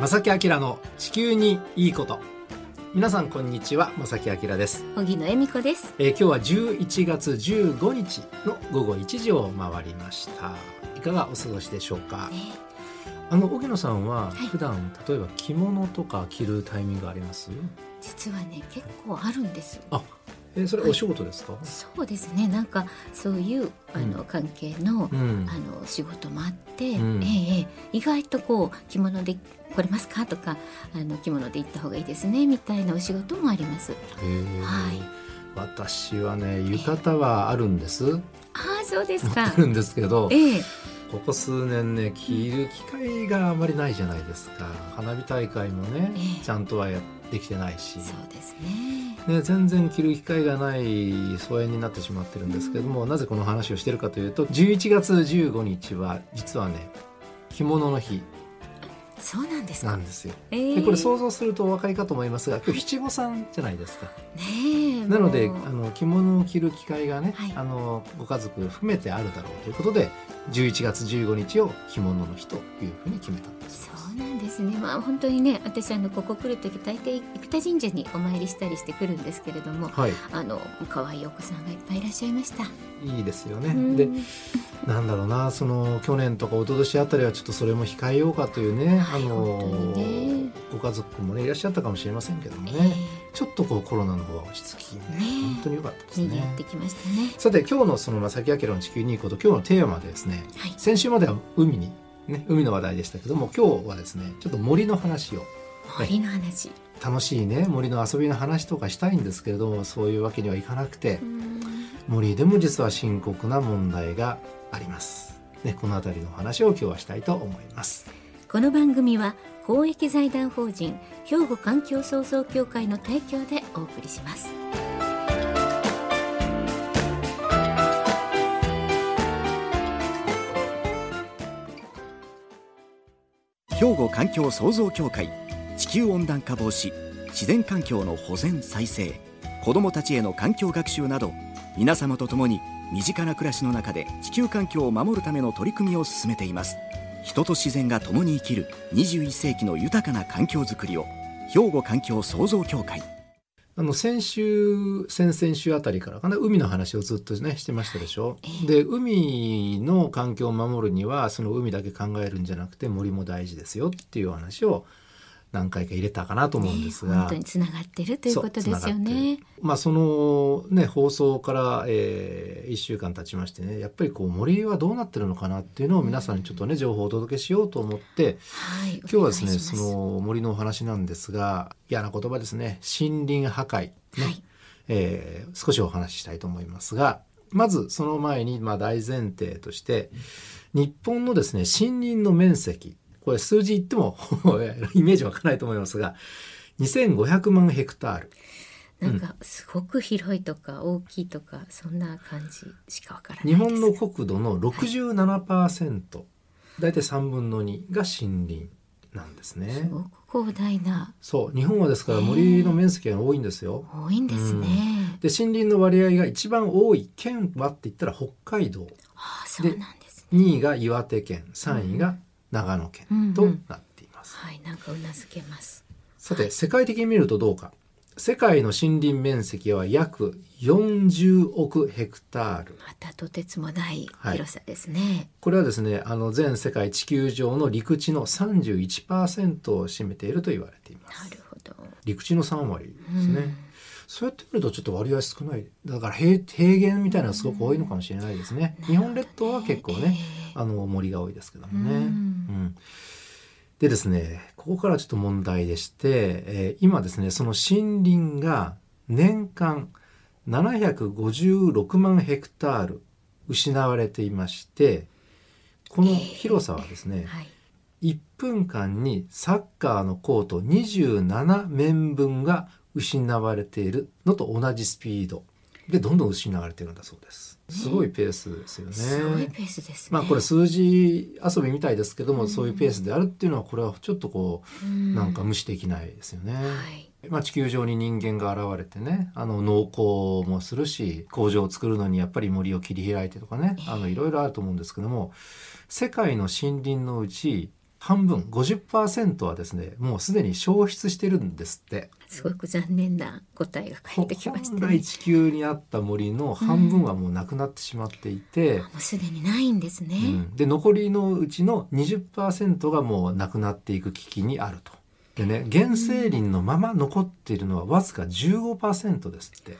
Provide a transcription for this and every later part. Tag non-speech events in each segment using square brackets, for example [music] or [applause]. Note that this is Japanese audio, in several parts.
正木明の地球にいいこと。皆さんこんにちは正木明です、荻野恵美子です。えー、今日は11月15日の午後1時を回りました。いかがお過ごしでしょうか？ね。あの荻野さんははい。普段、例えば着物とか着るタイミングあります？実はね結構あるんです。あえーそれお仕事ですか、そうですね。なんかそういうあの、うん。関係の、うん。あの仕事もあって、うん。ええええ。意外とこう着物で来れますか？とかあの着物で行った方がいいですねみたいなお仕事もあります。はい。私はね浴衣はあるんです。持ああそうですか。って。るんですけどええ。ここ数年ね着る機会があまりないじゃないですか。花火大会もね、ええ。ちゃんとはやってきてないし、そうですね。ね、全然着る機会がない疎遠になってしまってるんですけども、なぜこの話をしてるかというと11月15日は実はね着物の日そうなんですか。なんですよ。ええでこれ想像するとお分かりかと思いますが今日七五三じゃないですか。ねえなのであの着物を着る機会がね、はいあのご家族含めてあるだろうということで11月15日を着物の日というふうに決めたんです。そうなんですね。まあ本当にね、私あのここ来る時大抵生田神社にお参りしたりしてくるんですけれども、はい、あの可愛いお子さんがいっぱいいらっしゃいました。いいですよね。うんでなんだろうなその去年とか一昨年あたりはちょっとそれも控えようかというね、はいあのねご家族もねいらっしゃったかもしれませんけどもえね、ちょっとこうコロナの方が落ち着きねね本当に良かったですねって。きましたね。さて今日のその正木明の地球にいいこと今日のテーマでですねはい。先週までは海にね海の話題でしたけども今日はですねちょっと森の話を森の話。楽しいね森の遊びの話とかしたいんですけれどもそういうわけにはいかなくてうん森でも実は深刻な問題があります。ね、この辺りのお話を今日はしたいと思います。この番組は公益財団法人兵庫環境創造協会の提供でお送りします。兵庫環境創造協会地球温暖化防止自然環境の保全再生子どもたちへの環境学習など皆様と共に身近な暮らしの中で地球環境を守るための取り組みを進めています。人と自然が共に生きる21世紀の豊かな環境づくりを兵庫環境創造協会。あの先週先々週あたりからかな海の話をずっとねしてましたでしょ？ええ。で海の環境を守るにはその海だけ考えるんじゃなくて森も大事ですよっていうお話を何回か入れたかなと思うんですが、ね本当につながってるということですよね。る。まあそのね放送から、え1週間経ちましてねやっぱりこう森はどうなってるのかなっていうのを皆さんにちょっとね情報をお届けしようと思ってはい。今日はですねその森のお話なんですが嫌な言葉ですね。森林破壊ね、はい。えー少しお話ししたいと思いますがまずその前にまあ大前提として日本のですね森林の面積これ数字言っても [laughs] イメージわかないと思いますが2500万ヘクタールなんかすごく広いとか大きいとかそんな感じしかわからない日。本の国土の67%、大体3分の2が森林なんですすね。ごく広大なそう日本はですから森の面積が多いんですよ。多いんですね。で森林の割合が一番多い県はって言ったら北海道ああそうなんですね。2位が岩手県3位が長野県となっています。はいなんかうなずけます。さて世界的に見るとどうか。世界の森林面積は約40億ヘクタール。またとてつもないはい。広さですね。これはですねあの全世界地球上の陸地の31%を占めていると言われています。なるほど。陸地の3割ですね、うん。そうやって見るとちょっと割合少ない。だから平平原みたいなのがすごく多いのかもしれないですね、日本列島は結構ね、あの森が多いですけどもね、うんうんでですねここからちょっと問題でして、えー今ですねその森林が年間756万ヘクタール失われていましてこの広さはですね、はい。1分間にサッカーのコート27面分が失われているのと同じスピードでどんどん失われているんだそうです。すごいペースですよね。すごいペースですね。まあこれ数字遊びみたいですけども、そういうペースであるっていうのはこれはちょっとこう、うんなんか無視できないですよね。はい。まあ、地球上に人間が現れてねあの農耕もするし工場を作るのにやっぱり森を切り開いてとかねあのいろいろあると思うんですけども世界の森林のうち半分50%はですねもうすでに消失してるんですって。すごく残念な答えが返ってきましたね。本来地球にあった森の半分はもうなくなってしまっていて、もうすでにないんですね、うん。で残りのうちの20%がもうなくなっていく危機にあると。でね原生林のまま残っているのはわずか15%ですって。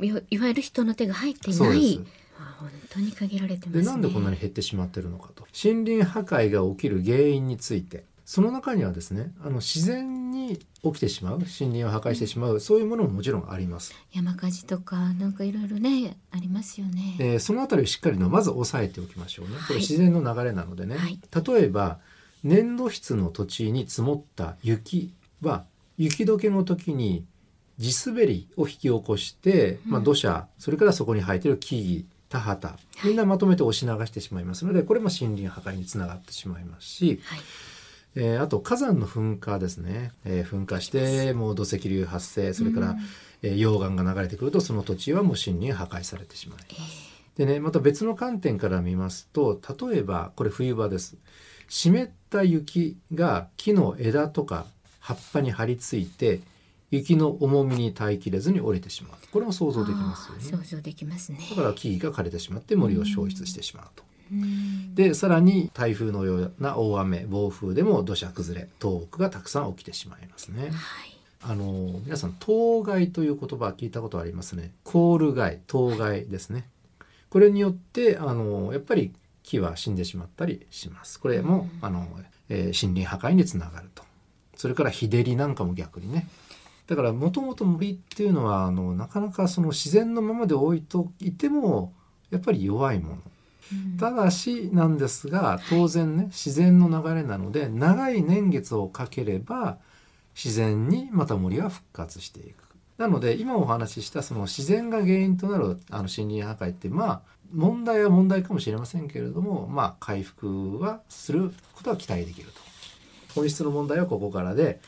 いわいわゆる人の手が入っていそうです。ないあ本当に限られてますね。でなんでこんなに減ってしまってるのかと。森林破壊が起きる原因について。その中にはですねあの自然に起きてしまう森林を破壊してしまう、そういうものももちろんあります。山火事とかなんかいろいろねありますよね、でそのあたりをしっかりのまず押さえておきましょうね。これはい自然の流れなのでね。はい。例えば粘土質の土地に積もった雪は雪解けの時に地滑りを引き起こして、まあ、土砂それからそこに生えてる木々田畑。みんなまとめて押し流してしまいますのでこれも森林破壊につながってしまいますし、はい。えーあと火山の噴火ですね、えー噴火してもう土石流発生それから、うん。えー溶岩が流れてくるとその土地はもう森林破壊されてしまいます。でねまた別の観点から見ますと例えばこれ冬場です。湿った雪が木の枝とか葉っぱに張り付いて雪の重みに耐えきれずに折れてしまうこれも想像できますよね想像できますねだから木々が枯れてしまって森を消失してしまうと。うんでさらに台風のような大雨暴風でも土砂崩れ倒木がたくさん起きてしまいますね。はいあの皆さん当該という言葉聞いたことありますね。コール害当該ですね。これによってあのやっぱり木は死んでしまったりします。これも、あの、えー森林破壊につながると。それから日照りなんかも逆にね。だからもともと森っていうのはあのなかなかその自然のままで置いといてもやっぱり弱いもの。うんただしなんですが当然ね自然の流れなので長い年月をかければ自然にまた森は復活していく。なので今お話ししたその自然が原因となるあの森林破壊ってまあ問題は問題かもしれませんけれどもまあ回復はすることは期待できると。本質の問題はここからで、はい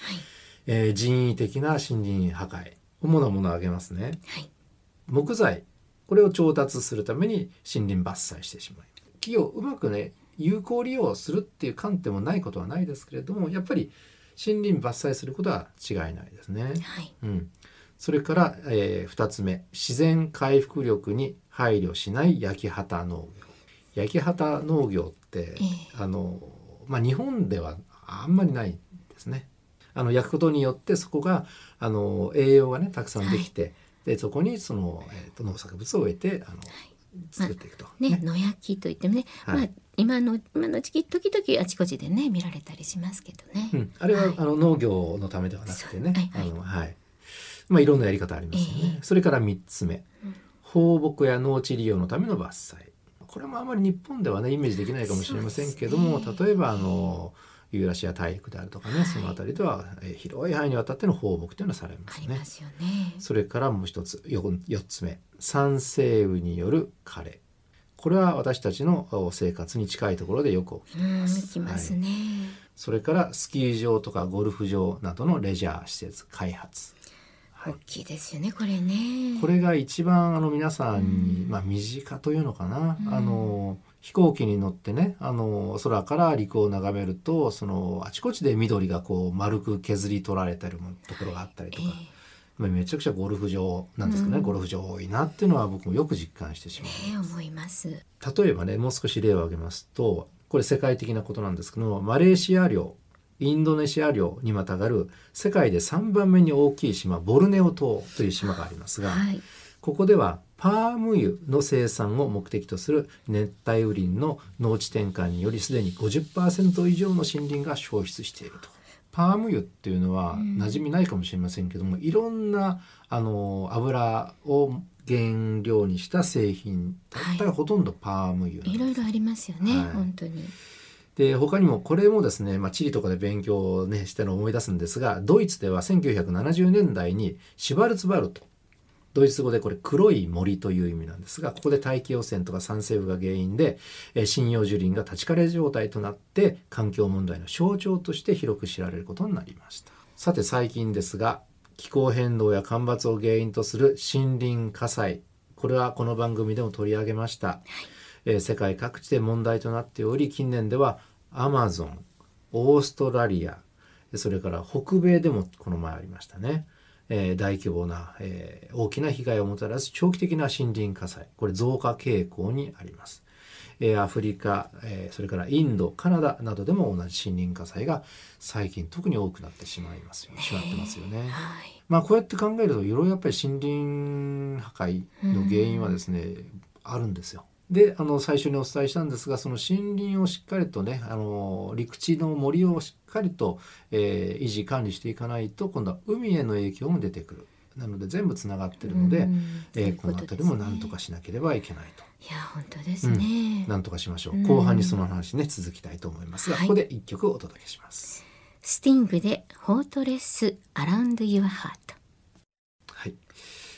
えー人為的な森林破壊。主なものを挙げますね。はい。木材。これを調達するために森林伐採してしまい。木をうまくね有効利用するっていう観点もないことはないですけれどもやっぱり森林伐採することは違いないですね。はい。うん、それから、え2つ目。自然回復力に配慮しない焼き畑農業。焼き畑農業って、ええ。あのまあ、日本ではあんまりないですね。あの焼くことによってそこがあの栄養がねたくさんできて、でそこにその、えー、と農作物を植えてあの、作っていくと。ね野焼きといってもね、はい。まあ今の今の時期時々あちこちでね見られたりしますけどね、うん、あれは、はい。あの農業のためではなくてね、はいはい。あのはい、まあいろんなやり方ありますよね。ええ。それから三つ目。うん、放牧や農地利用のための伐採。これもあまり日本ではねイメージできないかもしれませんけども、ね。例えばあのユーラシア大陸であるとかね、はい。その辺りでは、えー広い範囲にわたっての放牧というのはされますね。ありま。すよね。それからもう一つよ四つ目。酸性雨による枯れ。これは私たちのお生活に近いところでよく起きていうんます。ますね、それからスキー場とかゴルフ場などのレジャー施設開発。はい。大きいですよねこれね。これが一番あの皆さんに、まあ、身近というのかな、うん。あの飛行機に乗ってねあの空から陸を眺めるとそのあちこちで緑がこう丸く削り取られてるもところがあったりとか、まあめちゃくちゃゴルフ場なんですけどね、うん。ゴルフ場多いなっていうのは僕もよく実感してしまう。ええ思います。例えばねもう少し例を挙げますとこれ世界的なことなんですけどもマレーシア領インドネシア領にまたがる世界で3番目に大きい島ボルネオ島という島がありますが、はいここではパーム油の生産を目的とする熱帯雨林の農地転換によりすでに50%以上の森林が消失していると。パーム油っていうのはうん。馴染みないかもしれませんけども、いろんなあの油を原料にした製品大体ほとんどパーム油なんです。いろいろありますよね、はい。本当に。で他にもこれもですね、まあ、地理とかで勉強を、ね、してのを思い出すんですがドイツでは1970年代にシュバルツバルトドイツ語でこれ黒い森という意味なんですがここで大気汚染とか酸性雨が原因でえー針葉樹林が立ち枯れ状態となって環境問題の象徴として広く知られることになりました。さて最近ですが気候変動や干ばつを原因とする森林火災これはこの番組でも取り上げました、えー世界各地で問題となっており近年ではアマゾンオーストラリアそれから北米でもこの前ありましたね、えー大規模な、えー大きな被害をもたらす長期的な森林火災これ増加傾向にあります。えーアフリカ、えーそれからインドカナダなどでも同じ森林火災が最近特に多くなってしまいますよしまってますよね。はい。まあこうやって考えるといろいろやっぱり森林破壊の原因はですね、あるんですよ。であの最初にお伝えしたんですがその森林をしっかりとねあの陸地の森をしっかりと、えー維持管理していかないと今度は海への影響も出てくる。なので全部つながってるので、うんえーこの辺りも何とかしなければいけないと。いや本当ですね。何とかしましょう。うん後半にその話ね続きたいと思いますが、はいここで一曲お届けします。スティングでホートレスアラウンドユアハート。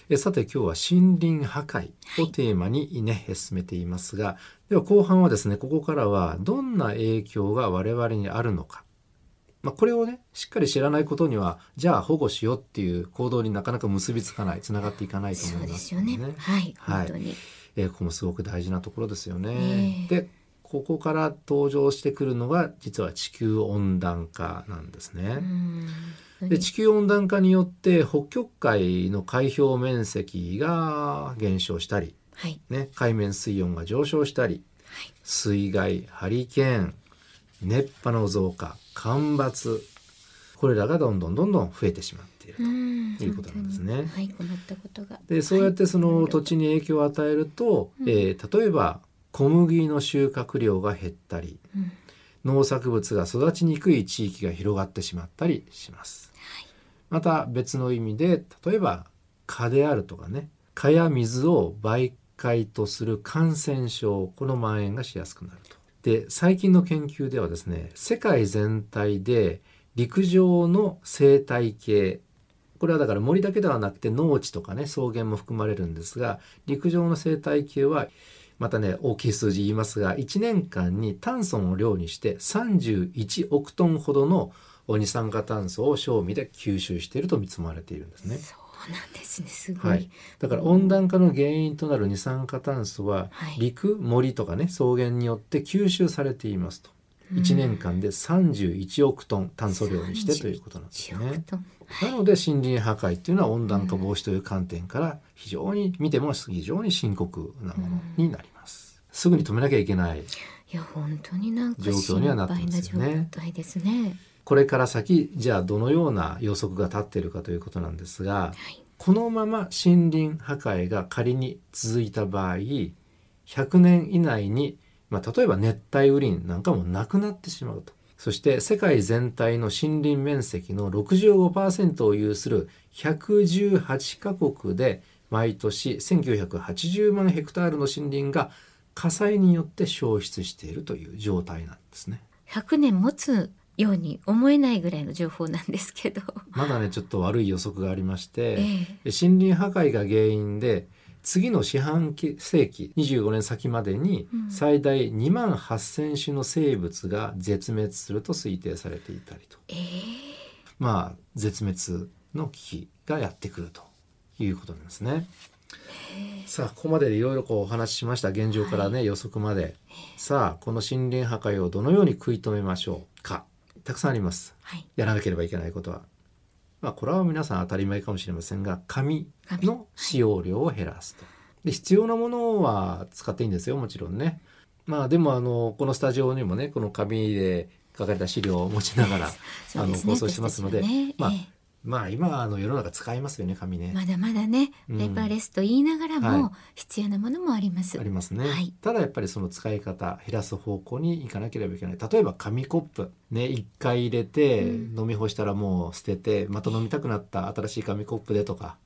はい。えさて今日は森林破壊をテーマにね、進めていますが、では後半はですね、ここからはどんな影響が我々にあるのか。まあ、これをね、しっかり知らないことには、じゃあ保護しようっていう行動になかなか結びつかない、つながっていかないと思いますですよね。はい。えーここもすごく大事なところですよね。ねえで、ここから登場してくるのが、実は地球温暖化なんですね。うん。で地球温暖化によって北極海の海表面積が減少したり、はい。ね、海面水温が上昇したりはい。水害ハリケーン熱波の増加干ばつこれらがどんどんどんどん増えてしまっていると。うんいうことなんですねはい、困ったことが。でそうやってそのはい土地に影響を与えると、うんえー例えば小麦の収穫量が減ったりうん農作物が育ちにくい地域が広がってしまったりします。また別の意味で例えば蚊であるとかね蚊や水を媒介とする感染症この蔓延がしやすくなると。で最近の研究ではですね世界全体で陸上の生態系これはだから森だけではなくて農地とかね草原も含まれるんですが陸上の生態系はまたね大きい数字言いますが1年間に炭素を量にして31億トンほどの二酸化炭素を正味で吸収していると見積まれているんですね。そうなんですね。すごい。はい、だから温暖化の原因となる二酸化炭素ははい陸森とかね草原によって吸収されていますとうん1年間で31億トン炭素量にしてということなんです1億ね。なので森林破壊っていうのは温暖化防止という観点から非常に見ても非常に深刻なものになります。すぐに止めなきゃいけないいや本当になんか状況にはなってますよですね。これから先じゃあどのような予測が立っているかということなんですがはい。このまま森林破壊が仮に続いた場合100年以内に、まあ、例えば熱帯雨林なんかもなくなってしまうとそして世界全体の森林面積の65%を有する118カ国で毎年1980万ヘクタールの森林が火災によって消失しているという状態なんですね。100年持つように思えないぐらいの情報なんですけど。まだねちょっと悪い予測がありまして、え森林破壊が原因で次の四半世紀25年先までにうん。最大2万8,000種の生物が絶滅すると推定されていたりと。ええ。まあ絶滅の危機がやってくるということなんですね。さあここまでいろいろこうお話ししました。現状からね、予測まで。さあこの森林破壊をどのように食い止めましょう？かたくさんあります。はい。やらなければいけないことは。まあ、これは皆さん当たり前かもしれませんが、紙の使用量を減らすと。で、必要なものは使っていいんですよ、もちろんね。まあ、でも、あの、このスタジオにもね、この紙で書かれた資料を持ちながら、[laughs] あの放送してますのでまあええまあ、今、あの、世の中使いますよね、紙ね。まだまだね、うん。ペーパーレスと言いながらはい。も必要なものもあります。ありますね、はい。ただやっぱりその使い方減らす方向に行かなければいけない。例えば紙コップね一回入れてうん。飲み干したらもう捨ててまた飲みたくなった新しい紙コップでとか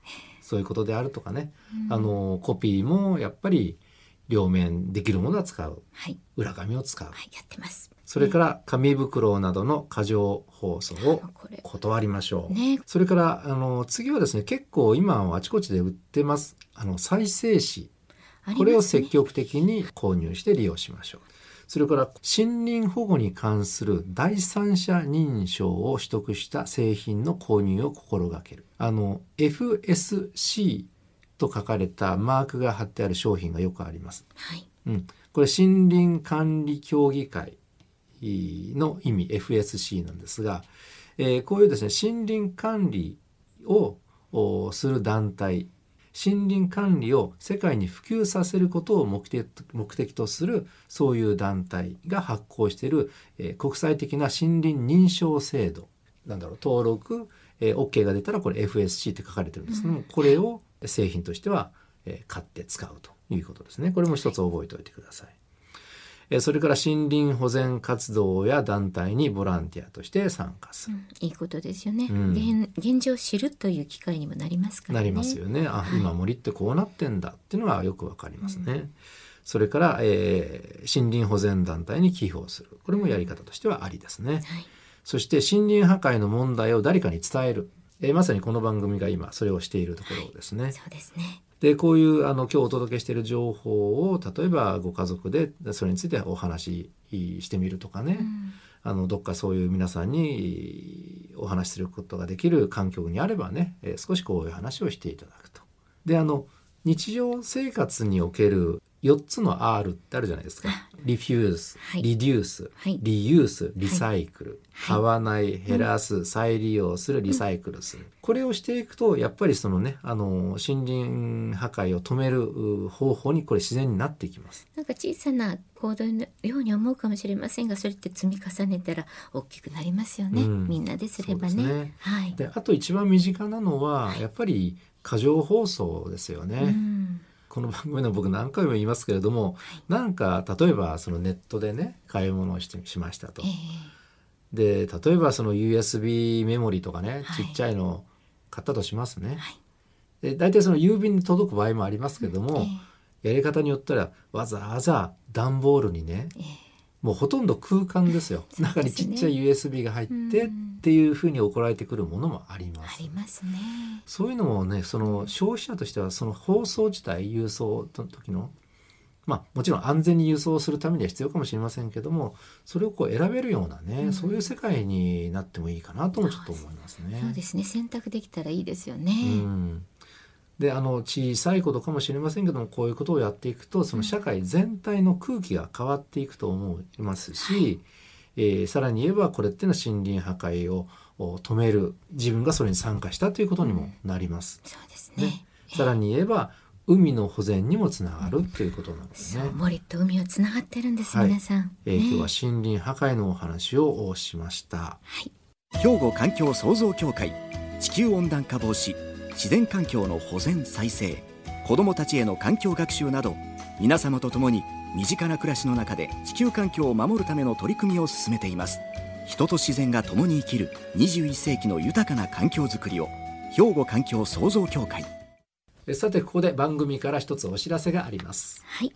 そういうことであるとかね、うん。あのコピーもやっぱり両面できるものは使う。はい。裏紙を使う。はいやってます。それから紙袋などの過剰包装を断りましょう。ねそれからあの次はですね結構今はあちこちで売ってますあの再生紙ねこれを積極的に購入して利用しましょう。それから森林保護に関する第三者認証を取得した製品の購入を心がける。あの FSC と書かれたマークが貼ってある商品がよくあります。はいうん、これ森林管理協議会の意味 FSC なんですが、えーこういうですね森林管理をおする団体森林管理を世界に普及させることを目的目的とするそういう団体が発行している、えー国際的な森林認証制度なんだろう登録、えー OK が出たらこれ FSC って書かれてるんですけども、これを製品としては、えー買って使うということですね。これも一つ覚えておいてください。えーそれから森林保全活動や団体にボランティアとして参加する。いいことですよね、うん現現状を知るという機会にもなりますからねなりますよね。あ、はい今森ってこうなってんだっていうのがよくわかりますね。それから、えー森林保全団体に寄付をする。これもやり方としてはありですね。はいそして森林破壊の問題を誰かに伝える。えーまさにこの番組が今それをしているところですね。そうですねでこういうあの今日お届けしている情報を例えばご家族でそれについてお話ししてみるとかね、うんあのどっかそういう皆さんにお話しすることができる環境にあればね、えー少しこういう話をしていただくと。であの日常生活における4つの R ってあるじゃないですか。リフューズ、はい。リデュース、はい。リユース、リサイクル、はい。買わない、減らす、再利用する、リサイクルする。これをしていくと、やっぱりそのね、あの、森林破壊を止めるう方法にこれ自然になっていきます。なんか小さな行動のように思うかもしれませんがそれって積み重ねたら大きくなりますよね、うん。みんなですればね。ね。はい。で、あと一番身近なのは、やっぱり過剰放送ですよね。うんこの番組の僕何回も言いますけれども、なんか例えばそのネットでね買い物をしてしましたと。え。で例えばその USB メモリとかね、はい。ちっちゃいのを買ったとしますね。はい。で大体その郵便に届く場合もありますけども、え。やり方によったらわざわざ段ボールにねええもうほとんど空間ですよ。ね。中にちっちゃい USB が入ってうんっていうふうに送られてくるものもありまあす。りますね。そういうのもねその消費者としてはその放送自体郵送の時のまあもちろん安全に輸送するためには必要かもしれませんけどもそれをこう選べるようなね、うん。そういう世界になってもいいかなともちょっと思いますね。そうですね。選択できたらいいですよね、うんであの小さいことかもしれませんけどもこういうことをやっていくとその社会全体の空気が変わっていくと思いますし、えーさらに言えばこれっていうのは森林破壊をお止める自分がそれに参加したということにもなります。そうですね。ね。さらに言えば海の保全にもつながるということなんですね。そう。森と海はつながってるんです、はい。皆さん、えー今日ねは森林破壊のお話をおしました。はい。兵庫環境創造協会地球温暖化防止自然環境の保全再生子どもたちへの環境学習など皆様と共に身近な暮らしの中で地球環境を守るための取り組みを進めています。人と自然が共に生きる21世紀の豊かな環境づくりを兵庫環境創造協会。えさてここで番組から一つお知らせがあります。はい。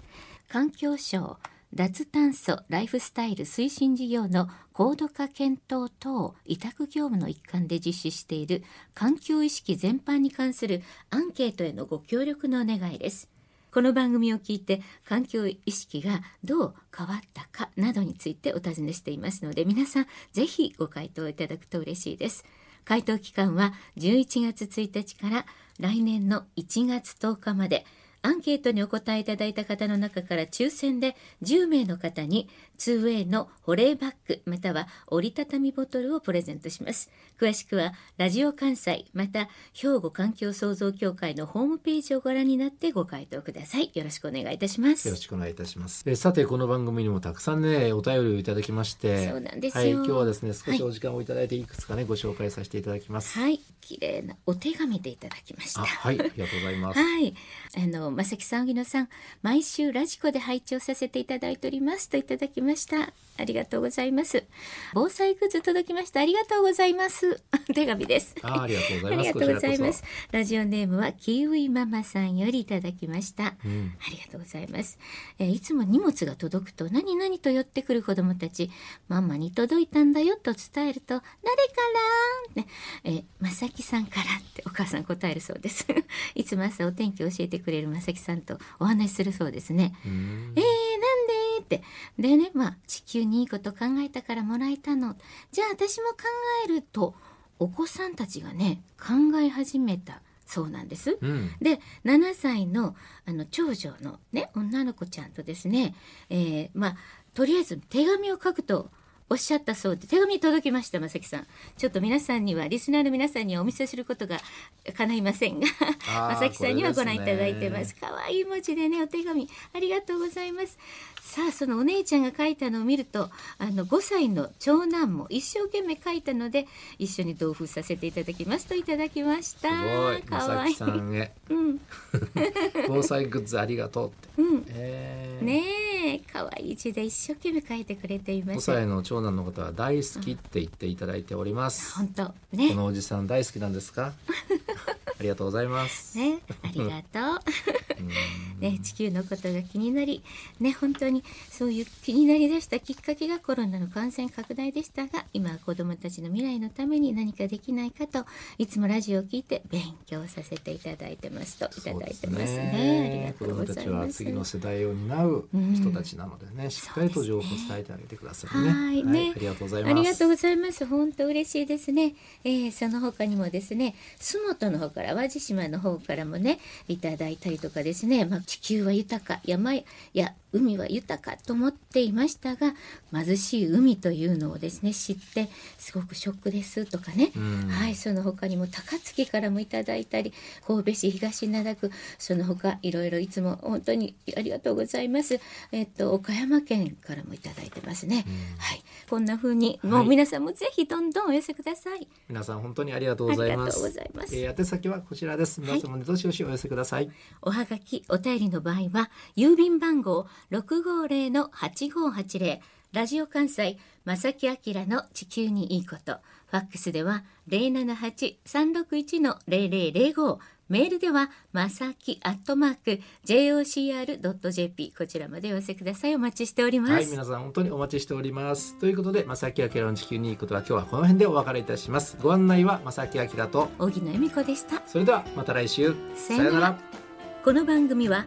環境省脱炭素ライフスタイル推進事業の高度化検討等委託業務の一環で実施している環境意識全般に関するアンケートへのご協力のお願いです。この番組を聞いて環境意識がどう変わったかなどについてお尋ねしていますので皆さんぜひご回答いただくと嬉しいです。回答期間は11月1日から来年の1月10日まで。アンケートにお答えいただいた方の中から抽選で10名の方に 2way の保冷バッグまたは折りたたみボトルをプレゼントします。詳しくはラジオ関西また兵庫環境創造協会のホームページをご覧になってご回答ください。よろしくお願いいたします。よろしくお願いいたします。えさてこの番組にもたくさんねお便りをいただきまして、そうなんですよはい今日はですね少はいしお時間をいただいていくつかね、ご紹介させていただきます。はい、綺麗なお手紙でいただきました。あはいありがとうございます。はい、あの正木さん、荻野さん、毎週ラジコで拝聴させていただいておりますといただきました。ありがとうございます。防災グッズ届きました。ありがとうございます。[laughs] 手紙です。あありがとうございます。[laughs] ありがとうございます。ラジオネームはキウイママさんよりいただきました。そうんありがとうございます、えーいつも荷物が届くと何々と寄ってくる子供たちママに届いたんだよと伝えると誰から？ね、えー、まさきさんからってお母さん答えるそうです [laughs] いつも朝お天気教えてくれるまさきさんとお話しするそうですね。うん。えー、なんでって。でねまあ地球にいいこと考えたからもらえたの。じゃあ私も考えるとお子さんたちがね考え始めたそうなんです。うん。で7歳のあの長女のね女の子ちゃんとですね、えーまあとりあえず手紙を書くとおっしゃったそうで手紙届きました正木さん。ちょっと皆さんにはリスナーの皆さんにはお見せすることが叶いませんが正木さんにはご覧いただいてます。可愛い文字でねお手紙。ありがとうございます。さあそのお姉ちゃんが書いたのを見るとあの5歳の長男も一生懸命書いたので一緒に同封させていただきますといただきました。すごい。可愛い。まさきさんへ。うん。[laughs] 防災グッズありがとうって、うん。えー。ねえ可愛い字で一生懸命書いてくれていま5した歳の長男の方は大好きって言っていただいております、本当。こねのおじさん大好きなんですか？[laughs] ありがとうございます、ね。ありがとう。うんね、地球のことが気になり、ね、本当にそういう気になりだしたきっかけがコロナの感染拡大でしたが今は子どもたちの未来のために何かできないかといつもラジオを聞いて勉強させていただいてますといただいてますね。ありがとうございます。は次の世代を担う人たちなのでね、しっかりと情報を伝えてあげてくださいね。はいねありがとうございます。ありがとうございます。本当嬉しいですね。えーその他にもですね、洲本の方から淡路島の方からもね、いただいたりとかですね、まあ、地球は豊か、山や海は豊かと思っていましたが、貧しい海というのをですね、知って、すごくショックですとかね。うんはい、その他にも高槻からもいただいたり、神戸市東灘区、その他いろいろいつも本当にありがとうございます。えっと、岡山県からもいただいてますね。はい、こんな風に、もうはい皆さんもぜひどんどんお寄せください。皆さん本当にありがとうございます。あえー宛先はこちらです。皆様ねどしどしお寄せください。おはがき、お便りの場合は、郵便番号650-8580、ラジオ関西、正木明の地球にいいこと。ファックスでは、078-361-0005。メールでは、まさきアットマーク、jocr.jp。こちらまでお寄せください。お待ちしております。はい、皆さん本当にお待ちしております。ということで、正木明の地球にいいことは今日はこの辺でお別れいたします。ご案内は正木明と、荻野恵美子でした。それではまた来週。さよならこの番組は